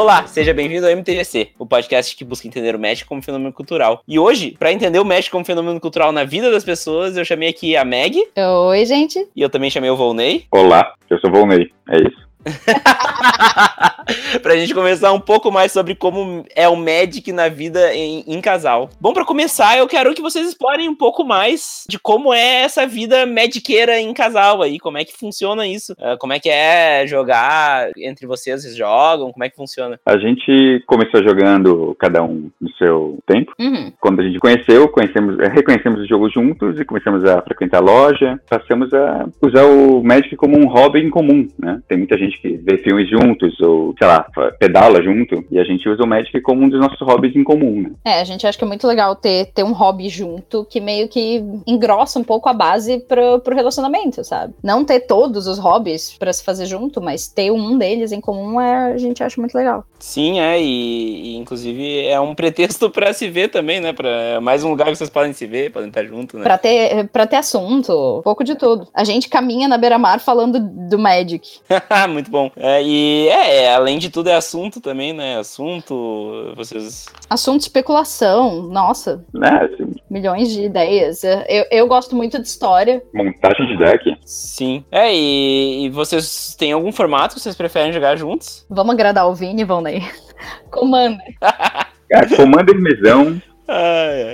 Olá, seja bem-vindo ao MTGC, o podcast que busca entender o Magic como fenômeno cultural. E hoje, para entender o Magic como fenômeno cultural na vida das pessoas, eu chamei aqui a Meg. Oi, gente. E eu também chamei o Volney. Olá, eu sou o Volney, é isso. pra gente conversar um pouco mais sobre como é o Magic na vida em, em casal. Bom, para começar, eu quero que vocês explorem um pouco mais de como é essa vida magiqueira em casal aí, como é que funciona isso, uh, como é que é jogar entre vocês, vocês jogam, como é que funciona? A gente começou jogando cada um no seu tempo. Uhum. Quando a gente conheceu, conhecemos, reconhecemos o jogo juntos e começamos a frequentar a loja, passamos a usar o Magic como um hobby em comum, né? Tem muita gente que vê filmes juntos ou, sei lá, pedala junto e a gente usa o Magic como um dos nossos hobbies em comum, né? É, a gente acha que é muito legal ter, ter um hobby junto que meio que engrossa um pouco a base pro, pro relacionamento, sabe? Não ter todos os hobbies para se fazer junto, mas ter um deles em comum é, a gente acha muito legal. Sim, é, e, e inclusive é um pretexto para se ver também, né? Pra, é mais um lugar que vocês podem se ver, podem estar juntos, né? Pra ter, pra ter assunto, um pouco de tudo. A gente caminha na beira-mar falando do Magic. muito bom. É, e é, é, além de tudo é assunto também, né? Assunto, vocês... Assunto especulação, nossa. É, assim, Milhões de ideias. Eu, eu gosto muito de história. montagem de deck. Sim. É, e, e vocês têm algum formato que vocês preferem jogar juntos? Vamos agradar o Vini, Valnei. Commander. É, Commander mesão.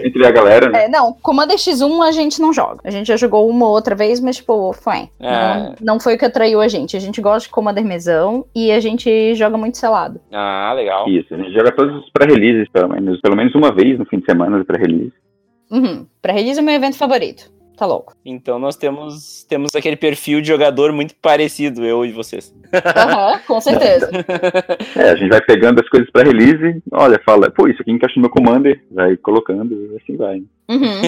Entre a galera, né? É, não, Commander X1 a gente não joga. A gente já jogou uma ou outra vez, mas, tipo, foi. É. Não, não foi o que atraiu a gente. A gente gosta de Commander mesão e a gente joga muito selado. Ah, legal. Isso, a gente joga todos os pré-releases, pelo menos, pelo menos uma vez no fim de semana do pré-release. Uhum. Pra release é meu evento favorito. Tá louco. Então nós temos, temos aquele perfil de jogador muito parecido, eu e vocês. Aham, com certeza. É, a gente vai pegando as coisas pré-release, olha, fala, pô, isso aqui encaixa no meu Commander, vai colocando e assim vai. Uhum.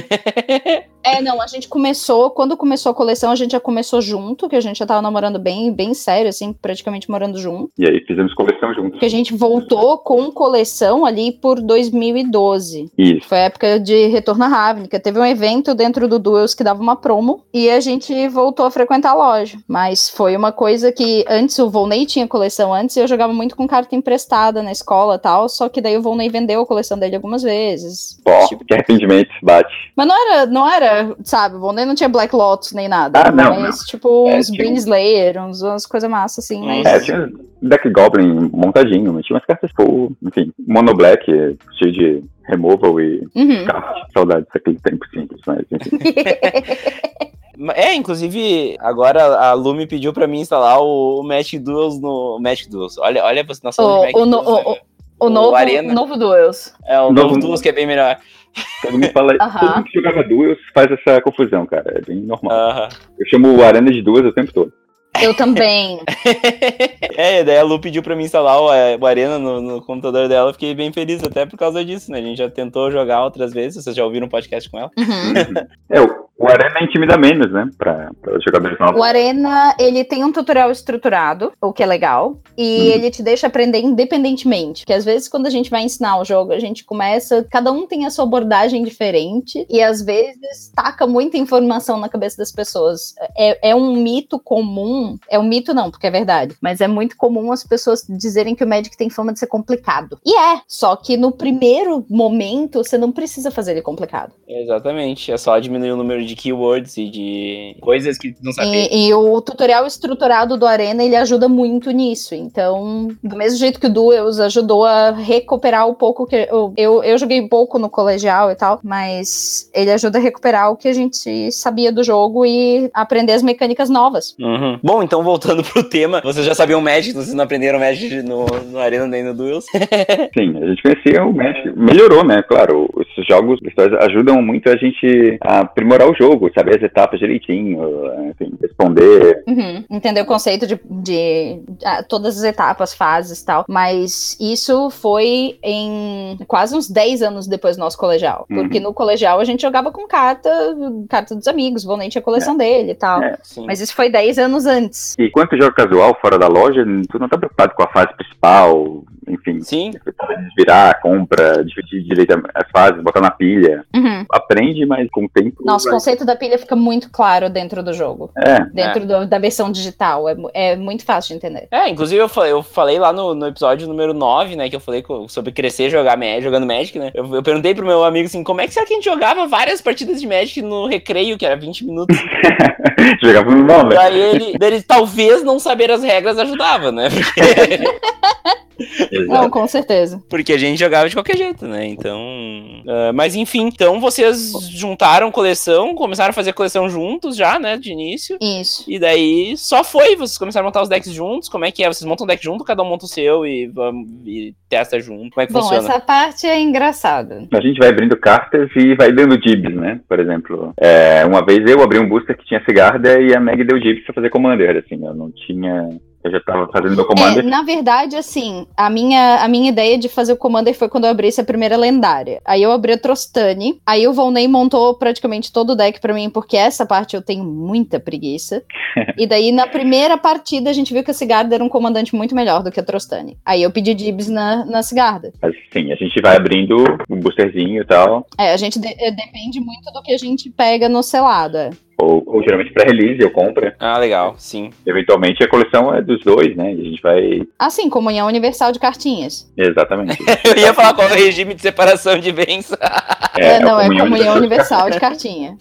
É, não, a gente começou, quando começou a coleção, a gente já começou junto, que a gente já tava namorando bem, bem sério, assim, praticamente morando junto. E aí fizemos coleção juntos. Que a gente voltou com coleção ali por 2012. Isso. Foi a época de Retorno à Ravnica. Teve um evento dentro do Duels que dava uma promo e a gente voltou a frequentar a loja. Mas foi uma coisa que antes o Volney tinha coleção antes e eu jogava muito com carta emprestada na escola e tal. Só que daí o Volney vendeu a coleção dele algumas vezes. Pô, Tipo, que arrependimento, bate. mas não era, não era, sabe, o Volney não tinha Black Lotus nem nada. Ah, não, mas, tipo, É, uns tinha Brain Slayer, uns, umas coisas massas assim. Mas... É, tinha deck Goblin montadinho, mas tinha umas cartas full, enfim, Mono Black, cheio de removal e Uhum. card. Saudades daquele tempo simples, mas enfim. É, inclusive, agora a Lu me pediu pra mim instalar o, Magic Duels no. Magic Duels. Olha, olha nossa O- Magic o Duels, o- né? O, O novo, Arena. novo Duels. É, o Novo- novo Duels que é bem melhor. Todo mundo fala, todo mundo que jogava duels faz essa confusão, cara, é bem normal. Eu chamo o Arena de duas o tempo todo. Eu também. é, daí a Lu pediu pra mim instalar o, é, Arena no, no computador dela. eu Fiquei bem feliz até por causa disso, né? A gente já tentou jogar outras vezes. Vocês já ouviram um podcast com ela? Uhum. É, o, o Arena intimida menos, né, pra, pra jogadores novos. O Arena, ele tem um tutorial estruturado, o que é legal, e Uhum. ele te deixa aprender independentemente. Porque às vezes, quando a gente vai ensinar o jogo, a gente começa. Cada um tem a sua abordagem diferente, e às vezes taca muita informação na cabeça das pessoas. É, é um mito comum. É um mito, não, porque é verdade. Mas é muito comum as pessoas dizerem que o Magic tem fama de ser complicado. E é, só que no primeiro momento você não precisa fazer ele complicado. Exatamente. É só diminuir o número de keywords e de coisas que não sabia. E, e o tutorial estruturado do Arena, ele ajuda muito nisso. Então, do mesmo jeito que o Duels ajudou a recuperar o pouco que... Eu, eu, eu joguei pouco no colegial e tal, mas ele ajuda a recuperar o que a gente sabia do jogo e aprender as mecânicas novas. Uhum. Bom, então voltando pro tema, vocês já sabiam Magic, vocês não aprenderam Magic no, no Arena nem no Duels. Sim, a gente conhecia o Magic, melhorou, né, claro, esses jogos ajudam muito a gente a aprimorar o jogo, saber as etapas direitinho, enfim, responder. Uhum. Entender o conceito de, de ah, todas as etapas, fases e tal. Mas isso foi em quase uns 10 anos depois do nosso colegial. Uhum. Porque no colegial a gente jogava com carta, carta dos amigos, o tinha a coleção dele e tal. É. Mas isso foi 10 anos antes. E quando tu joga casual, fora da loja, tu não tá preocupado com a fase principal, enfim. Sim. Desvirar, compra, dividir direito as fases, botar na pilha. Uhum. Aprende, mas com o tempo. Nossa, o vai- conceito da pilha fica muito claro dentro do jogo. É, Dentro do- da versão digital. É, é muito fácil de entender. É, inclusive eu falei, eu falei lá no, no episódio número 9, né, que eu falei sobre crescer jogar, jogando Magic, né? Eu, eu perguntei pro meu amigo assim, como é que será que a gente jogava várias partidas de Magic no recreio, que era 20 minutos? jogava no nome. Daí ele, daí ele talvez não saber as regras ajudava, né? Porque, Não, com certeza. porque a gente jogava de qualquer jeito, né? Então. ah, mas enfim, então vocês juntaram coleção, começaram a fazer coleção juntos já, né? De início. Isso. E daí só foi, vocês começaram a montar os decks juntos. Como é que é? Vocês montam um deck junto, cada um monta o seu e, e testa junto. Como é que Bom, funciona? essa parte é engraçada. A gente vai abrindo cartas e vai dando dibs, né? Por exemplo, é, uma vez eu abri um booster que tinha Sigarda e a Meg deu dibs pra fazer Commander, assim, eu não tinha... Eu já tava fazendo meu É, Commander. na verdade, assim, a minha, a minha ideia de fazer o Commander foi quando eu abri essa primeira lendária. Aí eu abri a Trostani, aí o Volney montou praticamente todo o deck pra mim, porque essa parte eu tenho muita preguiça. e daí, na primeira partida, a gente viu que a Sigarda era um comandante muito melhor do que a Trostani. Aí eu pedi dibs na, na Sigarda. Mas sim, a gente vai abrindo o boosterzinho e tal. É, a gente de- é, depende muito do que a gente pega no selado, é. Ou, ou geralmente pré-release eu compro. Ah, legal, sim. Eventualmente a coleção é dos dois, né? E a gente vai. Assim, comunhão universal de cartinhas. Exatamente. Eu ia falar qual é o regime de separação de bens. É, não, a é comunhão comunhão de- universal de cartinha.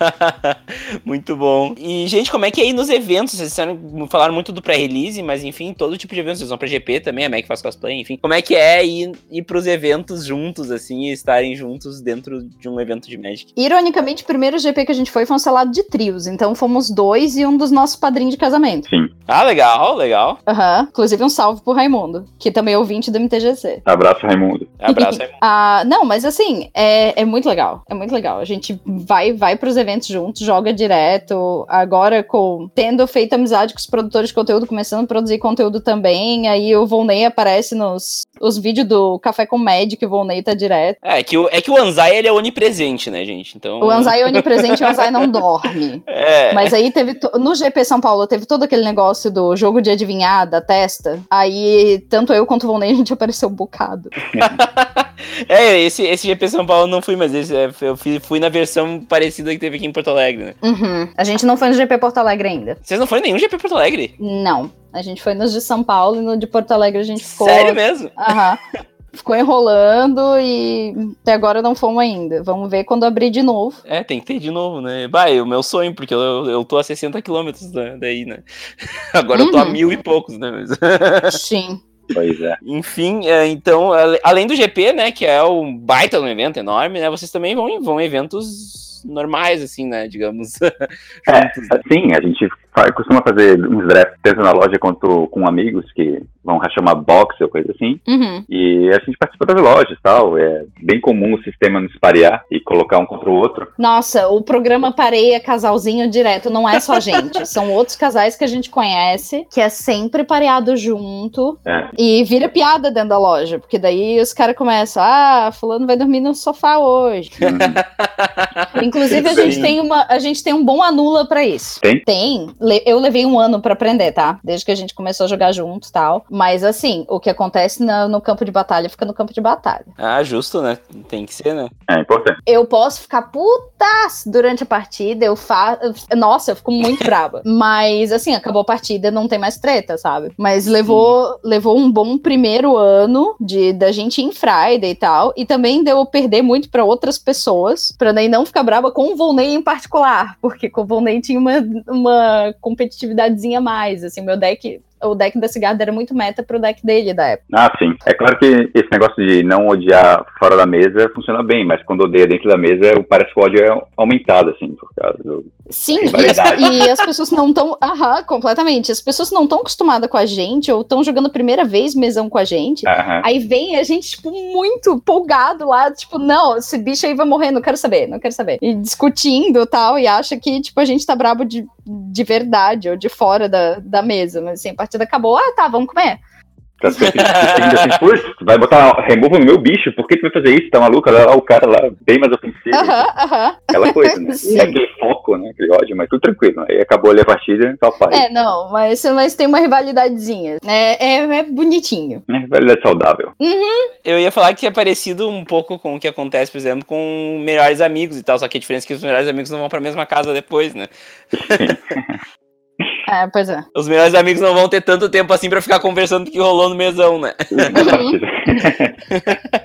muito bom. E, gente, como é que é aí nos eventos? Vocês disseram- falaram muito do pré-release, mas enfim, todo tipo de eventos. Vocês vão pra GP também, a Mac faz cosplay, enfim. Como é que é ir, ir pros eventos juntos, assim, e estarem juntos dentro de um evento de Magic? Ironicamente, o primeiro GP que a gente foi foi um selado de trios. Então fomos dois e um dos nossos padrinhos de casamento. Sim. Ah, legal, legal. Aham. Inclusive um salve pro Raimundo, que também é ouvinte do MTGC. Abraço, Raimundo. Abraço aí. Ah, não, mas assim, é, é muito legal. É muito legal. A gente vai vai pros eventos juntos, joga direto. Agora, com tendo feito amizade com os produtores de conteúdo, começando a produzir conteúdo também. Aí o Volney aparece nos os vídeos do Café com Magic, o Volney tá direto. É, que o, é que o Anzai, ele é onipresente, né, gente? Então... O Anzai é onipresente, o Anzai não dorme. É, Mas aí teve. No GP São Paulo teve todo aquele negócio do jogo de adivinhar da testa. Aí, tanto eu quanto o Volney, a gente apareceu um bocado. é esse, esse GP São Paulo eu não fui, mas esse, é, eu fui, fui na versão parecida que teve aqui em Porto Alegre, né? Uhum. A gente não foi no GP Porto Alegre ainda. Vocês não foram em nenhum GP Porto Alegre? Não. A gente foi nos de São Paulo e no de Porto Alegre a gente ficou. Sério mesmo? Aham. Ficou enrolando e até agora não fomos ainda. Vamos ver quando abrir de novo. É, tem que ter de novo, né? É o meu sonho, porque eu, eu tô a 60 quilômetros da- daí, né? Agora eu tô a Uhum. mil e poucos, né? Mas- Sim. Pois é. Enfim, é, então, além do GP, né, que é um baita um evento enorme, né? Vocês também vão em, vão em eventos normais, assim, né? Digamos. juntos, né? Sim, a gente costuma fazer uns drafts tanto na loja quanto com amigos que vão rachar uma box ou coisa assim. Uhum. E a gente participa das lojas e tal. É bem comum o sistema nos parear e colocar um contra o outro. Nossa, o programa pareia casalzinho direto, não é só a gente. São outros casais que a gente conhece, que é sempre pareado junto. É. E vira piada dentro da loja, porque daí os caras começam, ah, fulano vai dormir no sofá hoje. Hum, Inclusive, a gente Sim. tem uma, a gente tem um bom anula pra isso. Tem? Tem. Eu levei um ano pra aprender, tá? Desde que a gente começou a jogar junto e tal. Mas assim, o que acontece na- no campo de batalha fica no campo de batalha. Ah, justo, né? Tem que ser, né? é importante. Eu posso ficar putas durante a partida, eu faço. Nossa, eu fico muito brava. Mas, assim, acabou a partida, não tem mais treta, sabe? Mas levou, levou um bom primeiro ano de da gente em Friday e tal. E também deu eu perder muito pra outras pessoas, pra daí não ficar brava com o Volney em particular. Porque com o Volney tinha uma, uma competitividadezinha a mais. Assim, meu deck. O deck da Cigarda era muito meta pro deck dele da época. Ah, sim. É claro que esse negócio de não odiar fora da mesa funciona bem, mas quando odeia dentro da mesa, parece que o ódio é aumentado, assim, por causa do. Sim, e e as pessoas não estão. Aham, completamente. As pessoas não estão acostumadas com a gente, ou estão jogando a primeira vez mesão com a gente. Aham. Aí vem a gente, tipo, muito empolgado lá, tipo, não, esse bicho aí vai morrer, não quero saber, não quero saber. E discutindo e tal, e acha que, tipo, a gente tá brabo de, de verdade, ou de fora da, da mesa. Mas assim, a partida acabou, ah, tá, vamos comer. Tá assim, tu vai botar removal no meu bicho, por que tu vai fazer isso? Tá maluco? Olha lá o cara lá, bem mais ofensivo. Aham, aham. Aquela coisa, né? Sim. E aquele foco né? Aquele ódio, mas tudo tranquilo. Aí acabou ali a partida, só pai. É, não, mas, mas tem uma rivalidadezinha. É, é, é bonitinho. É rivalidade saudável. Eu ia falar que é parecido um pouco com o que acontece, por exemplo, com melhores amigos e tal, só que a diferença é que os melhores amigos não vão pra mesma casa depois, né? É, pois é. Os melhores amigos não vão ter tanto tempo assim pra ficar conversando do que rolou no mesão, né?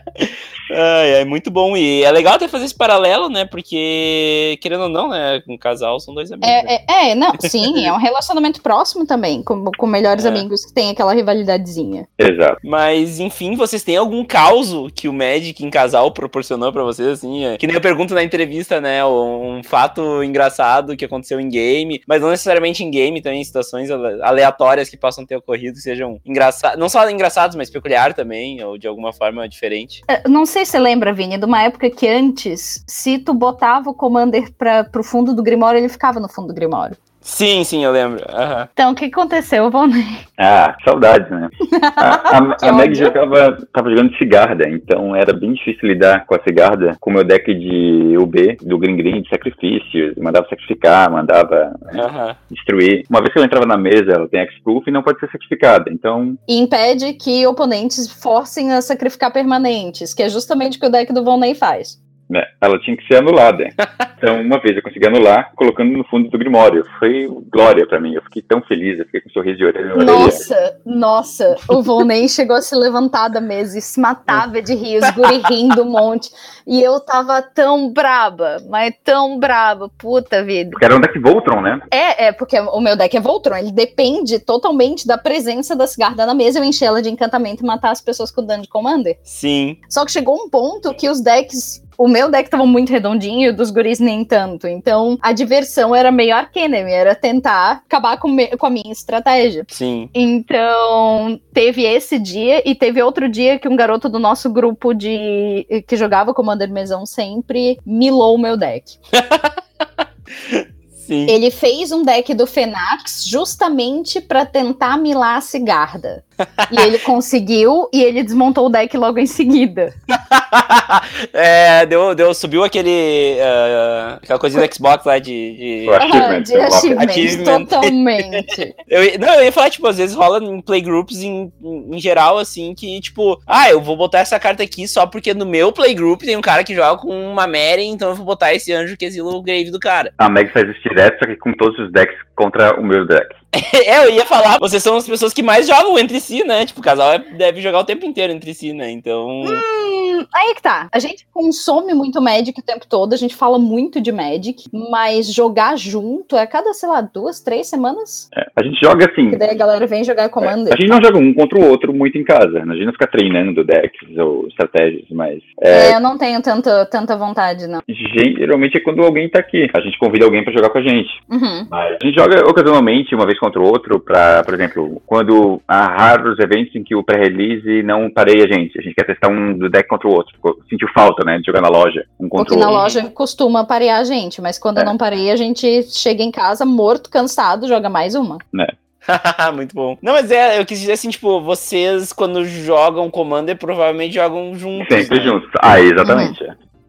Ai, é muito bom. E é legal até fazer esse paralelo, né? Porque, querendo ou não, né? Com um casal são dois amigos. né? É, é, é, não, sim, é um relacionamento próximo também, com, com melhores É. amigos que tem aquela rivalidadezinha. Exato. Mas, enfim, vocês têm algum caos que o Magic em casal proporcionou pra vocês, assim? é? Que nem eu pergunto na entrevista, né? Um fato engraçado que aconteceu em game, mas não necessariamente em game, também situações ale- aleatórias que possam ter ocorrido, que sejam engraçados, não só engraçados, mas peculiar também, ou de alguma forma diferente. É, Não sei se você lembra, Vini, de uma época que antes, se tu botava o Commander pra, pro fundo do Grimório, ele ficava no fundo do Grimório. Sim, sim, eu lembro. Aham. Então, o que aconteceu, Valnei? Ah, saudades, né? A, a, a Meg ódio. jogava, tava jogando Cigarda, então era bem difícil lidar com a Cigarda, com o meu deck de UB, do Green Green, de sacrifícios, mandava sacrificar, mandava Aham. destruir. Uma vez que ela entrava na mesa, ela tem X-Proof e não pode ser sacrificada, então E impede que oponentes forcem a sacrificar permanentes, que é justamente o que o deck do Volney faz. Né, ela tinha que ser anulada. Então, uma vez eu consegui anular, colocando no fundo do Grimório. Foi glória pra mim, eu fiquei tão feliz, eu fiquei com um sorriso de orelha na orelha. Nossa, nossa, o Volney chegou a se levantar da mesa e se matava de rir, os guri rindo um monte. E eu tava tão braba, mas tão braba, puta vida. Porque era um deck Voltron, né? É, é, porque o meu deck é Voltron, ele depende totalmente da presença da cigarda na mesa, eu encher ela de encantamento e matar as pessoas com dano de Commander. Sim. Só que chegou um ponto que os decks. O meu deck tava muito redondinho e dos guris nem tanto. Então a diversão era meio Arcanemy, era tentar acabar com, me- com a minha estratégia. Sim. Então, teve esse dia e teve outro dia que um garoto do nosso grupo de que jogava Commander Mesão sempre milou o meu deck. Sim. Ele fez um deck do Fenax justamente pra tentar milar a cigarda. E ele conseguiu e ele desmontou o deck logo em seguida. é, deu, deu, subiu aquele. ah, aquela coisinha do Xbox lá de. de- O achievement, de achievement, Achievement. totalmente. Eu, não, eu ia falar, tipo, às vezes rola em playgroups em, em, em geral, assim, que, tipo, ah, eu vou botar essa carta aqui só porque no meu playgroup tem um cara que joga com uma Mary, então eu vou botar esse anjo que exila o grave do cara. A Meg faz isso direto, só que com todos os decks contra o meu deck. é, eu ia falar, vocês são as pessoas que mais jogam entre si, né? Tipo, o casal é- deve jogar o tempo inteiro entre si, né? Então. Hum, aí que tá. A gente consome muito Magic o tempo todo, a gente fala muito de Magic, mas jogar junto é cada, sei lá, duas, três semanas? É, a gente joga assim. Que daí a galera vem jogar Commander. A gente não joga um contra o outro muito em casa. né? A gente não fica treinando decks ou estratégias, mas É, eu não tenho tanta, tanta vontade, não. geralmente é quando alguém tá aqui. A gente convida alguém pra jogar com a gente. Uhum. Mas a gente joga ocasionalmente, uma vez contra o outro, pra, por exemplo, quando há raros eventos em que o pré-release não pareia a gente. A gente quer testar um do deck contra o outro. Sentiu falta, né? De jogar na loja. Um contra Porque o na outro. loja costuma parear a gente, mas quando É. não pareia, a gente chega em casa morto, cansado, joga mais uma. Muito bom. Não, mas é, eu quis dizer assim, tipo, vocês, quando jogam Commander, provavelmente jogam juntos. Sempre né? juntos. Ah, exatamente.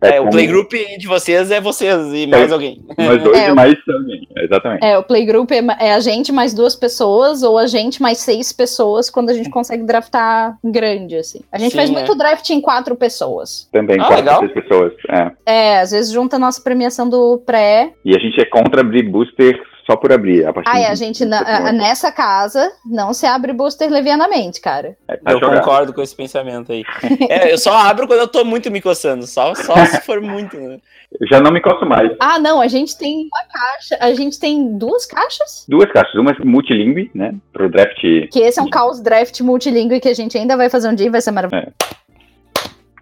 É, É, o como playgroup de vocês é vocês e mais alguém. Nós dois É, e o- mais alguém. Exatamente. É, o playgroup é, é a gente mais duas pessoas ou a gente mais seis pessoas quando a gente consegue draftar grande, assim. A gente Sim, faz é. muito draft em quatro pessoas. Também, Ah, quatro, legal. seis pessoas. É. É, às vezes junta a nossa premiação do pré. E a gente é contra abrir booster só por abrir. A partir Ah, é, a de- gente, na- nessa casa, não se abre booster levianamente, cara. É, pra Eu jogar. concordo com esse pensamento aí. É, eu só abro quando eu tô muito me coçando, só, só se for muito, né? Eu já não me encosto mais. Ah, não, a gente tem uma caixa, a gente tem duas caixas? Duas caixas. Uma é multilingue, né? Pro draft. Que esse é um caos draft multilingüe que a gente ainda vai fazer um dia e vai ser maravilhoso.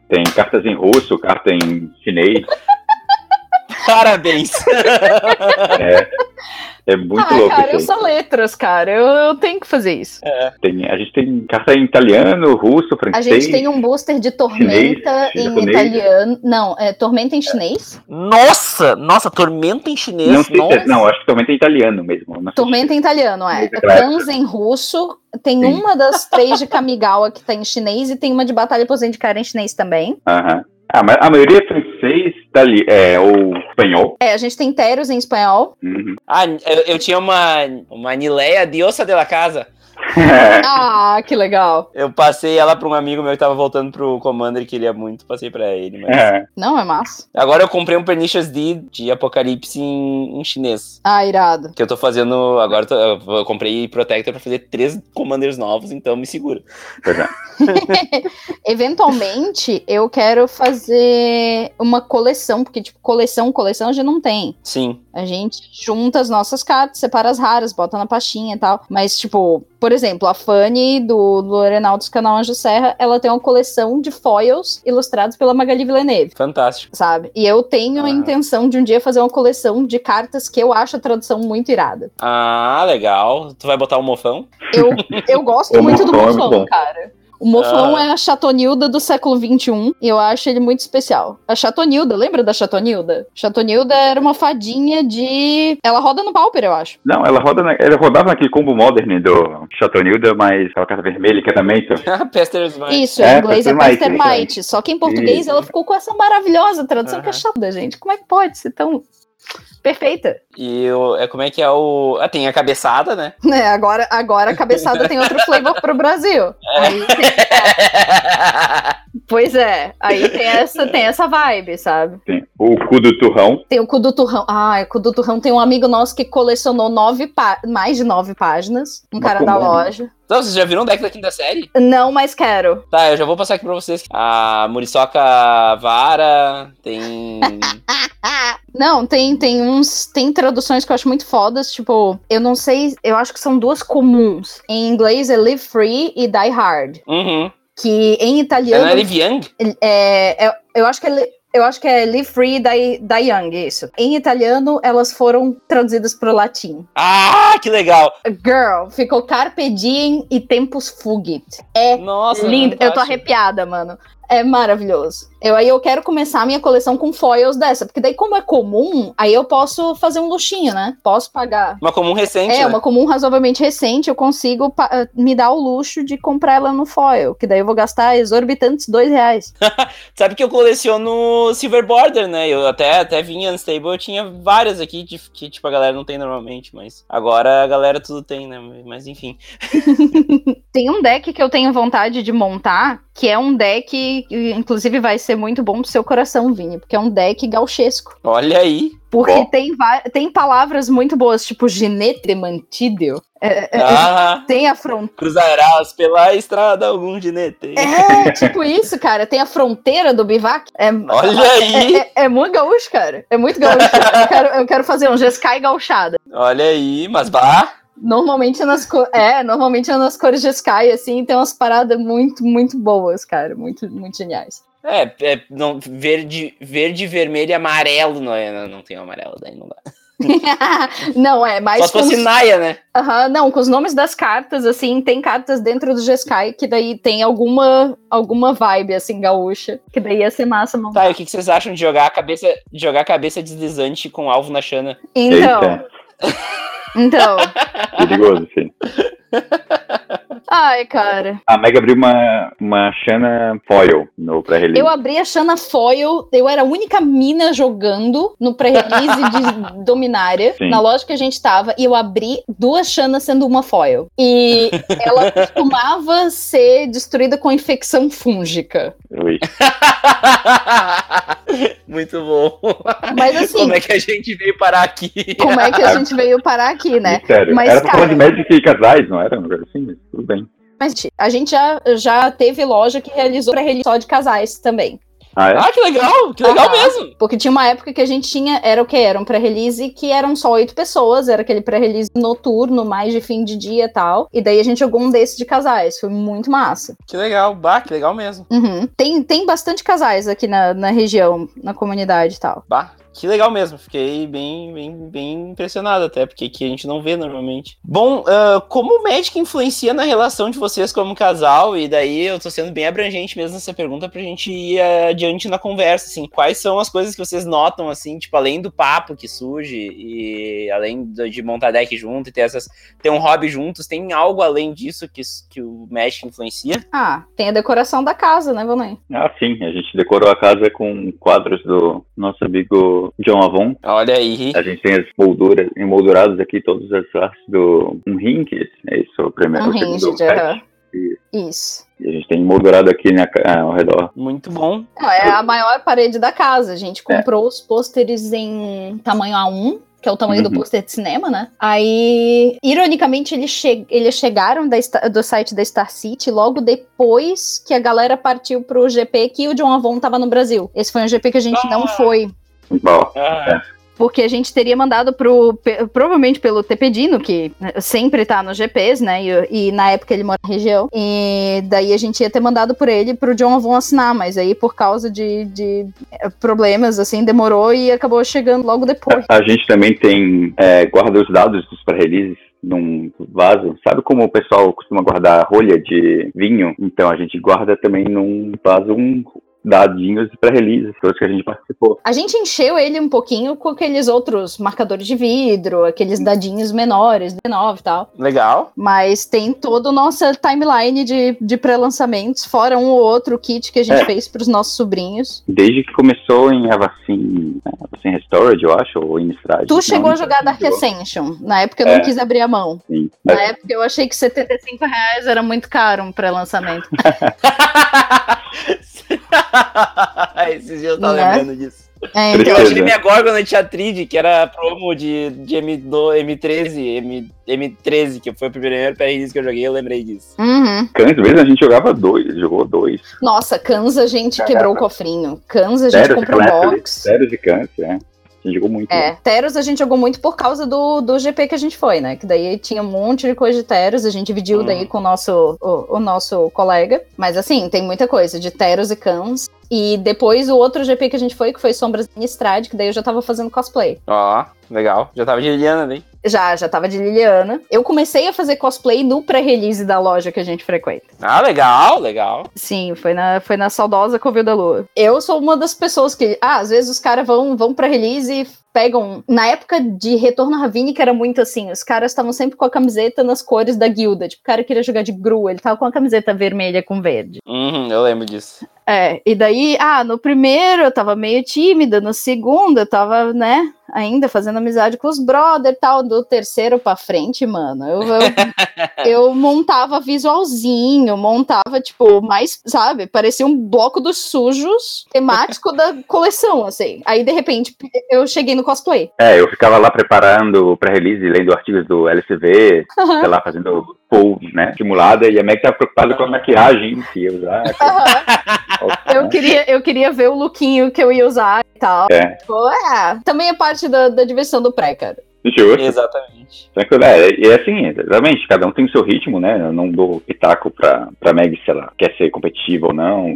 Tem cartas em russo, carta em chinês. Parabéns! É, é muito ah, louco cara, eu isso aí. sou letras, cara. Eu, eu tenho que fazer isso. Tem- a gente tem carta em italiano, russo, A francês. gente tem um booster de tormenta Chinês, em japonês. italiano. Não, é tormenta em chinês. Nossa! Nossa, tormenta em chinês. Não sei nossa. é, não, acho que também tem italiano mesmo. Tormenta em italiano, é. Chinês é. Trans em russo. Tem Sim. uma das três de Kamigawa que tá em chinês e tem uma de Batalha por Zendikar em chinês também. Aham. Ah, mas a maioria é francês é, ou espanhol. É, a gente tem Teros em espanhol. Uhum. Ah, eu, eu tinha uma, uma Nileia Diosa de la Casa. Ah, que legal. Eu passei ela pra um amigo meu que tava voltando pro Commander e queria muito, passei pra ele. Mas... É. Não, é massa. Agora eu comprei um Pernicious D de Apocalipse em, em chinês. Ah, irado. Que eu tô fazendo. Agora eu, tô- eu comprei Protector pra fazer três Commanders novos, então me segura. É. Eventualmente, eu quero fazer uma coleção, porque, tipo, coleção, coleção a gente não tem. Sim. A gente junta as nossas cartas, separa as raras, bota na pastinha e tal. Mas, tipo, por exemplo, a Fanny do, do Arenal dos Canal Anjo Serra, ela tem uma coleção de foils ilustrados pela Magali Villeneuve. Fantástico. Sabe? E eu tenho a Ah. intenção de um dia fazer uma coleção de cartas que eu acho a tradução muito irada. Ah, legal. Tu vai botar o mofão? Eu, eu gosto muito do Mofão é cara. O Mofão Ah. é a Chatonilda do século XXI e eu acho ele muito especial. A Chatonilda, lembra da Chatonilda? Chatonilda era uma fadinha de. Ela roda no Pauper, eu acho. Não, ela, roda na, ela rodava naquele combo modern do Chatonilda, mas aquela carta vermelha, encantamento. Pester's Mind. Isso, É, em inglês é Pestermite, Pestermite. Só que em português Isso. ela ficou com essa maravilhosa tradução que é chata, gente. Como é que pode ser tão perfeita? E o, é, como é que é o. Ah, tem a cabeçada, né? É, agora, agora a cabeçada tem outro flavor pro Brasil. Aí tem- pois é, aí tem essa, tem essa vibe, sabe? Tem o cu do turrão. Tem o Cu do Turrão. Ah, o Cu do Turrão tem um amigo nosso que colecionou nove pá- mais de nove páginas. Um Uma cara da loja. Então, vocês já viram o deck da quinta série? Não, mas quero. Tá, eu já vou passar aqui pra vocês. A Muriçoca Vara, tem. Não, tem, tem uns. Tem traduções que eu acho muito fodas. Tipo, eu não sei. Eu acho que são duas comuns. Em inglês é Live Free e Die Hard. Uhum. Que em Não italiano. é Liv Young? É, é- eu acho que é. Eu acho que é Live Free Die, Die Young, isso. Em italiano, elas foram traduzidas pro latim. Ah, que legal! Girl, ficou Carpe Diem e Tempus Fugit. É Nossa, lindo. Eu tô fantástico. arrepiada, mano. É maravilhoso. Eu aí eu quero começar a minha coleção com foils dessa, porque daí como é comum, aí eu posso fazer um luxinho, né? Posso pagar. Uma comum recente. É, né? uma comum razoavelmente recente, eu consigo eh, me dar o luxo de comprar ela no foil, que daí eu vou gastar exorbitantes dois reais. Sabe que eu coleciono Silver Border, né? Eu até, até vinha Unstable, eu tinha várias aqui de- que, tipo, a galera não tem normalmente, mas agora a galera tudo tem, né? Mas enfim. Tem um deck que eu tenho vontade de montar, que é um deck, que, inclusive vai ser muito bom pro seu coração, Vini, porque é um deck gauchesco. Olha aí. Porque Bom. tem, tem palavras muito boas, tipo ginete mantido. É, é, Ah, tem a fronteira. cruzarás pela estrada algum ginete. É, tipo isso, cara. Tem a fronteira do bivac. É, Olha aí. É, é, é muito gaúcho, cara. É muito gaúcho. eu, quero, eu quero fazer um Jeskai gauchada. Olha aí, mas bah. Normalmente é nas, co- é, normalmente é nas cores Jeskai, assim, tem umas paradas muito, muito boas, cara. Muito, muito geniais. É, é não, verde, verde, vermelho e amarelo. Não, é, não, não tem amarelo, daí não dá. não, é, Só mas se fosse os- Naia, né? Aham, não, com os nomes das cartas, assim, tem cartas dentro do Jeskai que daí tem alguma, alguma vibe, assim, gaúcha. Que daí ia ser massa montar. Tá, e o que que vocês acham de jogar a cabeça, de jogar a cabeça deslizante com alvo na chana? Então, Eita, então. perigoso, sim. Ai, cara. A Mega abriu uma, uma Shana Foil no pré-release. Eu abri a Shana Foil, eu era a única mina jogando no pré-release de Dominária, Sim. na loja que a gente tava, e eu abri duas Shanas sendo uma foil. E ela costumava ser destruída com infecção fúngica. Ui. Muito bom. Mas assim, Como é que a gente veio parar aqui? como é que a gente veio parar aqui, né? Sério. Mas, Era cara- de Magic e casais, não era? Uma coisa assim, mas tudo bem. Mas a gente já, já teve loja que realizou pré-release só de casais também. Ah, é? Ah, que legal, que legal Aham. mesmo. Porque tinha uma época que a gente tinha, era o que? Era um pré-release que eram só oito pessoas, era aquele pré-release noturno, mais de fim de dia e tal. E daí a gente jogou um desses de casais, foi muito massa. Que legal, bah, que legal mesmo. Uhum. Tem, tem bastante casais aqui na, na região, na comunidade e tal. Bah, Que legal mesmo, fiquei bem, bem, bem impressionado até, porque aqui a gente não vê normalmente. Bom, uh, como o Magic influencia na relação de vocês como casal, e daí eu tô sendo bem abrangente mesmo nessa pergunta pra gente ir adiante na conversa, assim, quais são as coisas que vocês notam, assim, tipo, além do papo que surge, e além de montar deck junto e ter essas, ter um hobby juntos, tem algo além disso que, que o Magic influencia? Ah, tem a decoração da casa, né, Vonei? Ah, sim, a gente decorou a casa com quadros do nosso amigo John Avon. Olha aí. A gente tem as molduras, emolduradas aqui, todas as artes do um ring, é isso, o primeiro. Um ring, de Isso. E a gente tem moldurado aqui na, ah, ao redor. Muito bom. é a maior parede da casa. A gente comprou é. os pôsteres em tamanho A1 que é o tamanho uhum. do pôster de cinema, né? Aí, ironicamente, eles, che eles chegaram da, do site da Star City logo depois que a galera partiu pro GP que o John Avon tava no Brasil. Esse foi um GP que a gente ah. não foi. Bom, ah. é porque a gente teria mandado pro, provavelmente pelo Tepedino, que sempre tá nos GPs, né, e, e, na época ele mora na região, e daí a gente ia ter mandado por ele pro John Avon assinar, mas aí por causa de, de problemas, assim, demorou e acabou chegando logo depois. A, a gente também tem, é, guarda os dados dos pré-releases num vaso. Sabe como o pessoal costuma guardar rolha de vinho? Então a gente guarda também num vaso um, dadinhos para release, todos que a gente participou. A gente encheu ele um pouquinho com aqueles outros marcadores de vidro, aqueles dadinhos menores, 19 e tal. Legal. Mas tem toda a nossa timeline de, de pré-lançamentos, fora um ou outro kit que a gente é. fez para os nossos sobrinhos. Desde que começou em Avacin, Avacin Restored, eu acho, ou em Stride. Tu chegou a jogar Dark Ascension. Na época eu é. não quis abrir a mão. Sim. Na época eu achei que 75 reais era muito caro um pré-lançamento. Esses dias eu tava né? lembrando disso. É, então. Eu achei minha Gorgon Tiatride, que era promo de, de M2, M13, M, M13, que foi o primeiro PRX que eu joguei, eu lembrei disso. Uhum. Cans mesmo a gente jogava dois, jogou dois. Nossa, Cans a gente Caraca. quebrou o cofrinho. Cans a gente comprou um box. Sério de Cans, é gente jogou muito. É, né? Teros a gente jogou muito por causa do, do GP que a gente foi, né? Que daí tinha um monte de coisa de Teros, a gente dividiu hum. daí com o nosso, o, o, nosso colega. Mas assim, tem muita coisa de Teros e Cans. E depois o outro GP que a gente foi, que foi Sombras em Estrade, que daí eu já tava fazendo cosplay. Ó, legal. Já tava de Liliana, né? Já, já tava de Liliana. Eu comecei a fazer cosplay no pré-release da loja que a gente frequenta. Ah, legal, legal. Sim, foi na, foi na saudosa Covil da Lua. Eu sou uma das pessoas que, ah, às vezes os caras vão, vão pra release e pegam. Na época de Retorno Ravine, que era muito assim, os caras estavam sempre com a camiseta nas cores da guilda. Tipo, o cara queria jogar de Gru, ele tava com a camiseta vermelha com verde. Uhum, eu lembro disso. É, e daí, ah, no primeiro eu tava meio tímida, no segundo eu tava, né, ainda fazendo amizade com os brother e tal, do terceiro pra frente, mano. Eu, eu, eu, montava visualzinho, montava, tipo, mais, sabe, parecia um bloco dos sujos temático da coleção, assim. Aí, de repente, eu cheguei no cosplay. É, eu ficava lá preparando pra release, lendo artigos do LCV, uhum. sei lá, fazendo full, né, estimulada, e a Meg tava preocupada com a maquiagem que ia usar. Eu, queria, eu queria ver o lookinho que eu ia usar e tal. É. Tipo, é, também é parte da, da diversão do pré, cara. Justo. Exatamente. Tranquilo. É, e é assim, exatamente, cada um tem o seu ritmo, né? Eu não dou pitaco pra, pra Meg se ela quer ser competitiva ou não.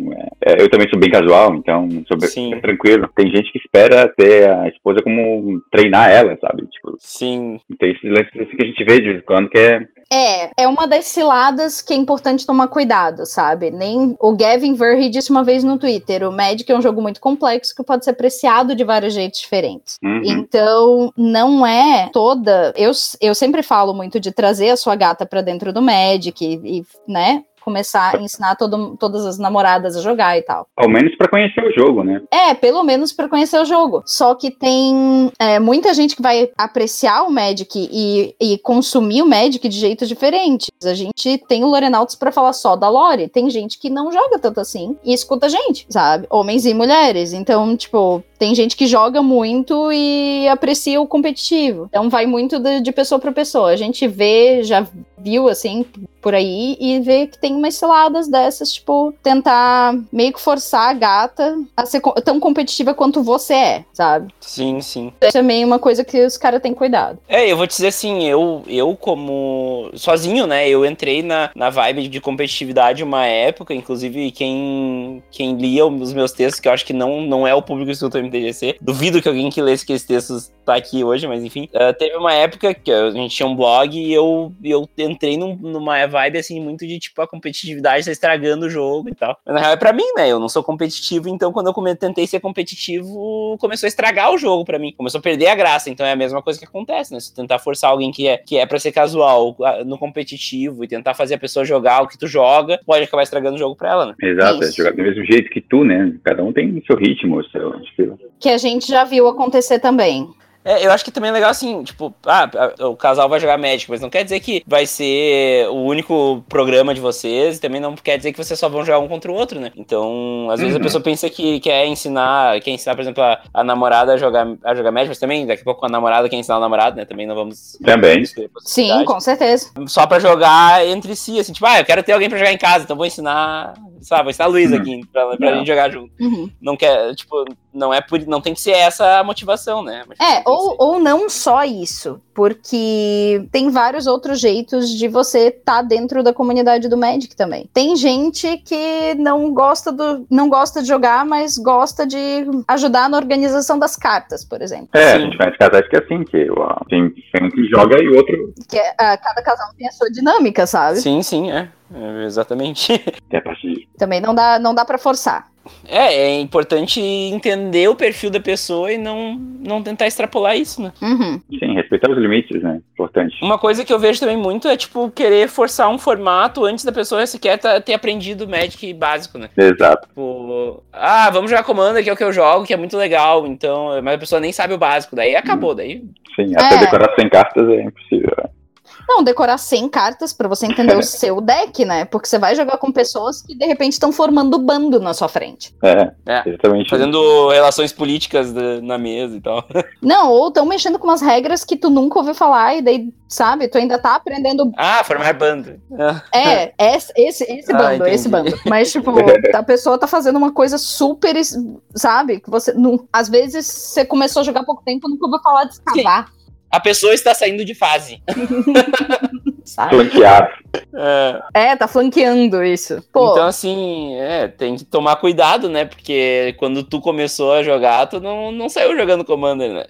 É, é eu também sou bem casual, então sou bem, tranquilo. Tem gente que espera ter a esposa como treinar ela, sabe? Tipo, Sim. Tem esses lances assim que a gente vê de vez em quando que é é, é uma das ciladas que é importante tomar cuidado, sabe? Nem o Gavin Verhey disse uma vez no Twitter, o Magic é um jogo muito complexo que pode ser apreciado de vários jeitos diferentes. Uhum. Então, não é toda, eu, eu sempre falo muito de trazer a sua gata para dentro do Magic e, e né, começar a ensinar todo, todas as namoradas a jogar e tal. Ao menos para conhecer o jogo, né? É, pelo menos para conhecer o jogo. Só que tem é, muita gente que vai apreciar o Magic e, e consumir o Magic de jeitos diferentes. A gente tem o Lorenauts para falar só da lore. Tem gente que não joga tanto assim e escuta a gente, sabe? Homens e mulheres. Então, tipo, tem gente que joga muito e aprecia o competitivo. Então vai muito de, de pessoa para pessoa. A gente vê, já viu assim por aí e vê que tem umas ciladas dessas, tipo, tentar meio que forçar a gata a ser co tão competitiva quanto você é, sabe? Sim, sim. É também uma coisa que os caras têm cuidado. É, eu vou te dizer assim, eu, eu como sozinho, né, eu entrei na, na vibe de competitividade uma época, inclusive quem, quem lia os meus textos, que eu acho que não, não é o público que escuta TGC. Duvido que alguém que lesse aqueles textos tá aqui hoje, mas enfim. Uh, teve uma época que a gente tinha um blog e eu, eu entrei num, numa vibe assim, muito de tipo, a competitividade tá estragando o jogo e tal. Mas na real é pra mim, né? Eu não sou competitivo, então quando eu tentei ser competitivo, começou a estragar o jogo pra mim. Começou a perder a graça. Então é a mesma coisa que acontece, né? Se tentar forçar alguém que é, que é pra ser casual no competitivo e tentar fazer a pessoa jogar o que tu joga, pode acabar estragando o jogo pra ela, né? Exato, é jogar do mesmo jeito que tu, né? Cada um tem o seu ritmo, o seu estilo. Que a gente já viu acontecer também. É, eu acho que também é legal assim, tipo, ah, o casal vai jogar Magic, mas não quer dizer que vai ser o único programa de vocês, e também não quer dizer que vocês só vão jogar um contra o outro, né? Então, às vezes uhum. a pessoa pensa que quer ensinar, quer ensinar, por exemplo, a, a, namorada a jogar, a jogar Magic, mas também daqui a pouco a namorada quer ensinar o namorado, né? Também não vamos. Também. Sim, com certeza. Só pra jogar entre si, assim, tipo, ah, eu quero ter alguém pra jogar em casa, então vou ensinar sabe, vou ensinar a Luísa uhum. aqui pra, pra gente jogar junto. Uhum. Não quer, tipo, não é por, não tem que ser essa a motivação, né? É, ou, ou não só isso, porque tem vários outros jeitos de você estar tá dentro da comunidade do Magic também. Tem gente que não gosta do não gosta de jogar, mas gosta de ajudar na organização das cartas, por exemplo. É, Sim. a gente faz casais que é assim, que ó, tem, tem um que joga e o outro. Que é, cada casal tem a sua dinâmica, sabe? Sim, sim, é. É, exatamente. É Também não dá, não dá para forçar. É, é importante entender o perfil da pessoa e não, não tentar extrapolar isso, né? Uhum. Sim, respeitar os limites, né? Importante. Uma coisa que eu vejo também muito é, tipo, querer forçar um formato antes da pessoa sequer ter aprendido Magic básico, né? Exato. Tipo, ah, vamos jogar Commander, que é o que eu jogo, que é muito legal, então, mas a pessoa nem sabe o básico, daí acabou, daí... Sim, até é. decorar sem cartas é impossível, né? Não, decorar 100 cartas para você entender o seu deck, né? Porque você vai jogar com pessoas que de repente estão formando bando na sua frente. É, é exatamente. Fazendo relações políticas de, na mesa e tal. Não, ou estão mexendo com umas regras que tu nunca ouviu falar e daí, sabe, tu ainda tá aprendendo. Ah, formar bando. É, esse, esse, esse ah, bando, esse bando. Mas, tipo, a pessoa tá fazendo uma coisa super, sabe? Que você. Não, às vezes você começou a jogar há pouco tempo, nunca ouviu falar de escavar. Sim a pessoa está saindo de fase. Flanqueado. É. é, tá flanqueando isso. Pô. Então, assim, é, tem que tomar cuidado, né? Porque quando tu começou a jogar, tu não, não saiu jogando Commander, né?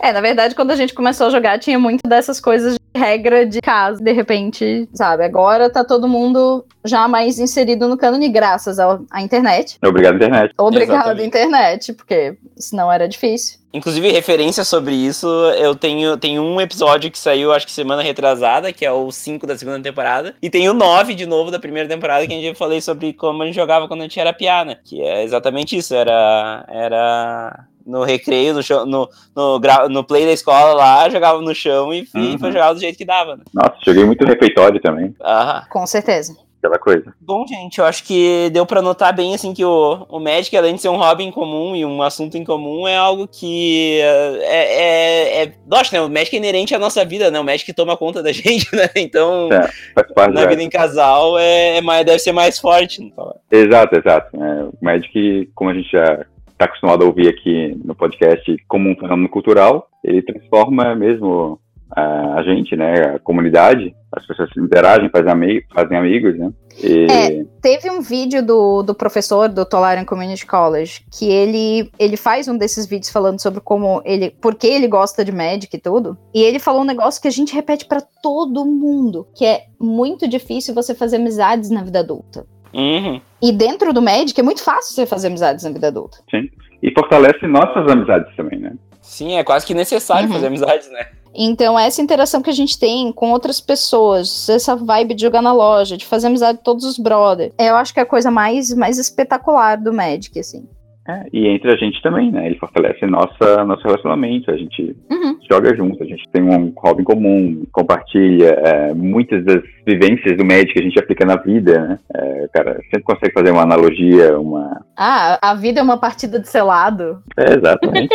é, na verdade, quando a gente começou a jogar, tinha muito dessas coisas regra de casa, de repente, sabe? Agora tá todo mundo já mais inserido no cânone, graças à, à internet. Obrigado, internet. Obrigado, Exatamente. internet, porque senão era difícil. Inclusive, referência sobre isso, eu tenho, tenho um episódio que saiu, acho que semana retrasada, que é o 5 da segunda temporada, e tem o 9 de novo da primeira temporada, que a gente falei sobre como a gente jogava quando a gente era piana, né? Que é exatamente isso, era. Era no recreio, no, chão, no, no, no, play da escola lá, jogava no chão e, uhum. e foi jogar do jeito que dava. Né? Nossa, joguei muito refeitório também. Aham. Com certeza aquela coisa. Bom, gente, eu acho que deu para notar bem assim que o, o Magic, além de ser um hobby em comum e um assunto em comum, é algo que é, é, é nossa, né? O Magic é inerente à nossa vida, né? O Magic toma conta da gente, né? Então, é, na vida em casal é, é, mais, deve ser mais forte. Não exato, exato. É, o Magic, como a gente já está acostumado a ouvir aqui no podcast, como um fenômeno cultural, ele transforma mesmo a, gente, né, a comunidade, as pessoas interagem, fazem, ami fazem amigos, né? E... É, teve um vídeo do, do professor do Tolarian Community College que ele, ele faz um desses vídeos falando sobre como ele, por que ele gosta de Magic e tudo. E ele falou um negócio que a gente repete para todo mundo, que é muito difícil você fazer amizades na vida adulta. Uhum. E dentro do Magic é muito fácil você fazer amizades na vida adulta. Sim. E fortalece nossas amizades também, né? Sim, é quase que necessário uhum. fazer amizades, né? Então, essa interação que a gente tem com outras pessoas, essa vibe de jogar na loja, de fazer amizade com todos os brothers, eu acho que é a coisa mais, mais espetacular do Magic, assim. É, e entre a gente também, né? Ele fortalece nossa, nosso relacionamento, a gente uhum. joga junto, a gente tem um hobby em comum, compartilha é, muitas das vivências do médico que a gente aplica na vida, né? É, cara, sempre consegue fazer uma analogia, uma... Ah, a vida é uma partida de selado. É, exatamente.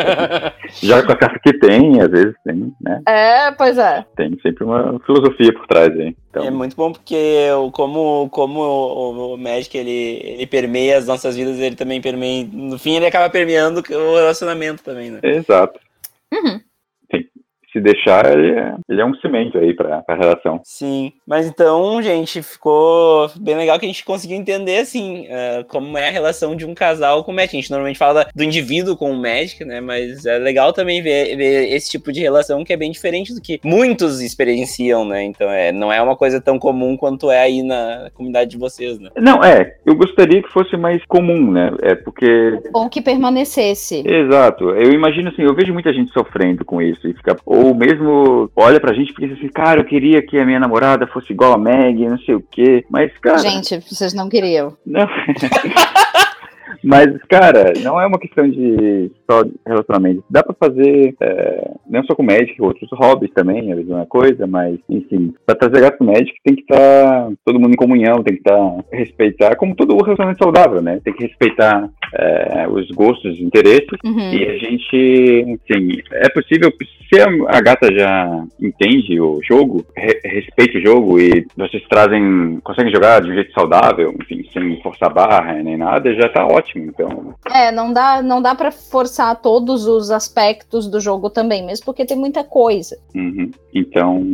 joga com a carta que tem, às vezes tem, né? É, pois é. Tem sempre uma filosofia por trás aí. Então... É muito bom porque como, como o, o Magic ele, ele permeia as nossas vidas, ele também permeia. No fim, ele acaba permeando o relacionamento também, né? Exato. Uhum. Se deixar, ele é, ele é um cimento aí pra, pra relação. Sim, mas então, gente, ficou bem legal que a gente conseguiu entender, assim, uh, como é a relação de um casal com o Magic. A gente normalmente fala do indivíduo com o Magic, né? Mas é legal também ver, ver esse tipo de relação que é bem diferente do que muitos experienciam, né? Então, é, não é uma coisa tão comum quanto é aí na comunidade de vocês, né? Não, é. Eu gostaria que fosse mais comum, né? É porque. Ou que permanecesse. Exato. Eu imagino assim, eu vejo muita gente sofrendo com isso e fica. Ou mesmo olha pra gente e pensa assim, cara, eu queria que a minha namorada fosse igual a Meg, não sei o quê. Mas, cara. Gente, vocês não queriam. Não. Mas, cara, não é uma questão de só relacionamento. Dá para fazer, é, não só com médico, outros hobbies também, é a mesma coisa, mas, enfim, para trazer gasto médico tem que estar tá todo mundo em comunhão, tem que estar, tá, respeitar, como todo relacionamento saudável, né? Tem que respeitar é, os gostos, os interesses, uhum. e a gente, sim, é possível, se a gata já entende o jogo, re, respeita o jogo e vocês trazem, conseguem jogar de um jeito saudável, enfim, sem forçar barra nem nada, já tá ótimo então. É, não dá, não dá para forçar todos os aspectos do jogo também, mesmo porque tem muita coisa. Uhum. Então,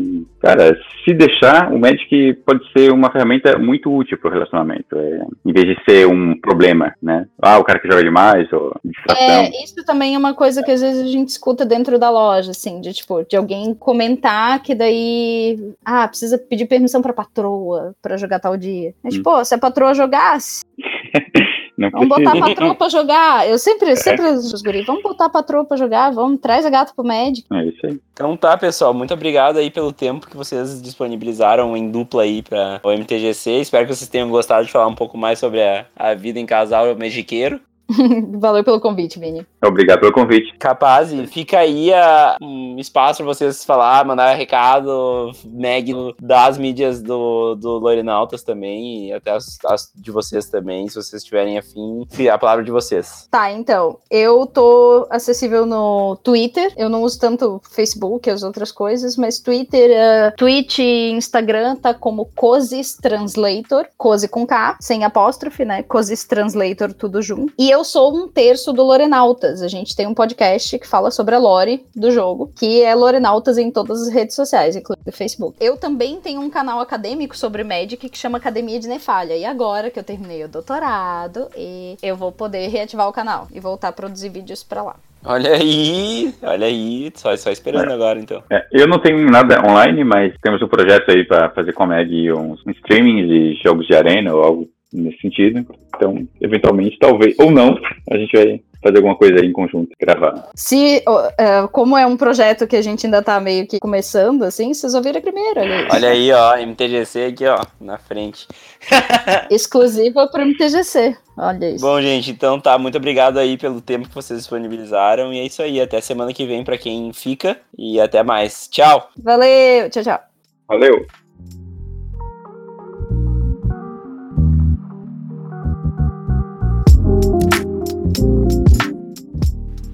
cara, se deixar, o Magic pode ser uma ferramenta muito útil para o relacionamento, é, em vez de ser um problema, né? Ah, o cara que joga demais, ou distração. É, isso também é uma coisa que às vezes a gente escuta dentro da loja, assim, de tipo, de alguém comentar que daí, ah, precisa pedir permissão para patroa para jogar tal dia. É tipo, hum. se a patroa jogasse, Não vamos botar a patroa pra jogar. Eu sempre, é. sempre os guri, vamos botar a patroa pra jogar, vamos, traz a gata pro médico. É isso aí. Então tá, pessoal, muito obrigado aí pelo tempo que vocês disponibilizaram em dupla aí para o MTGC. Espero que vocês tenham gostado de falar um pouco mais sobre a, a vida em casal mexiqueiro. Valeu pelo convite, Vini. Obrigado pelo convite. Capaz, e fica aí a, um espaço para vocês falar, mandar recado, Meg, das mídias do, do Lorinautas também, e até as, as, de vocês também, se vocês tiverem afim. A palavra de vocês. Tá, então, eu tô acessível no Twitter, eu não uso tanto Facebook e as outras coisas, mas Twitter, uh, Twitch e Instagram tá como Cozis Translator, Cozi com K, sem apóstrofe, né? Cozis Translator, tudo junto. E eu sou um terço do Lorenautas. A gente tem um podcast que fala sobre a lore do jogo, que é Lorenautas em todas as redes sociais, inclusive o Facebook. Eu também tenho um canal acadêmico sobre Magic que chama Academia de Nefalha. E agora que eu terminei o doutorado, e eu vou poder reativar o canal e voltar a produzir vídeos para lá. Olha aí, olha aí, só, só esperando é. agora então. É, eu não tenho nada online, mas temos um projeto aí para fazer com a Meg uns streaming de jogos de arena ou algo nesse sentido. Então, eventualmente, talvez, ou não, a gente vai fazer alguma coisa aí em conjunto, gravar. Se, uh, como é um projeto que a gente ainda tá meio que começando, assim, vocês ouviram primeiro. Olha, olha aí, ó, MTGC aqui, ó, na frente. Exclusiva pro MTGC, olha isso. Bom, gente, então tá, muito obrigado aí pelo tempo que vocês disponibilizaram, e é isso aí, até semana que vem para quem fica, e até mais. Tchau! Valeu, tchau, tchau. Valeu!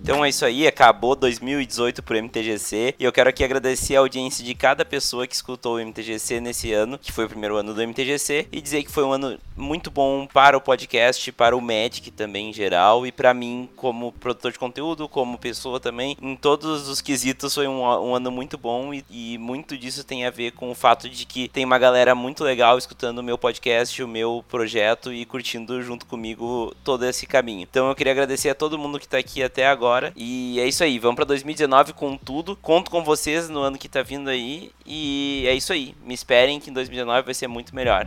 Então é isso aí, acabou 2018 pro MTGC e eu quero aqui agradecer a audiência de cada pessoa que escutou o MTGC nesse ano, que foi o primeiro ano do MTGC, e dizer que foi um ano muito bom para o podcast, para o Magic também em geral e para mim como produtor de conteúdo, como pessoa também, em todos os quesitos foi um, um ano muito bom e, e, muito disso tem a ver com o fato de que tem uma galera muito legal escutando o meu podcast, o meu projeto e curtindo junto comigo todo esse caminho. Então eu queria agradecer a todo mundo que tá aqui até agora E é isso aí, vamos para 2019 com tudo. Conto com vocês no ano que tá vindo aí. E é isso aí. Me esperem que em 2019 vai ser muito melhor.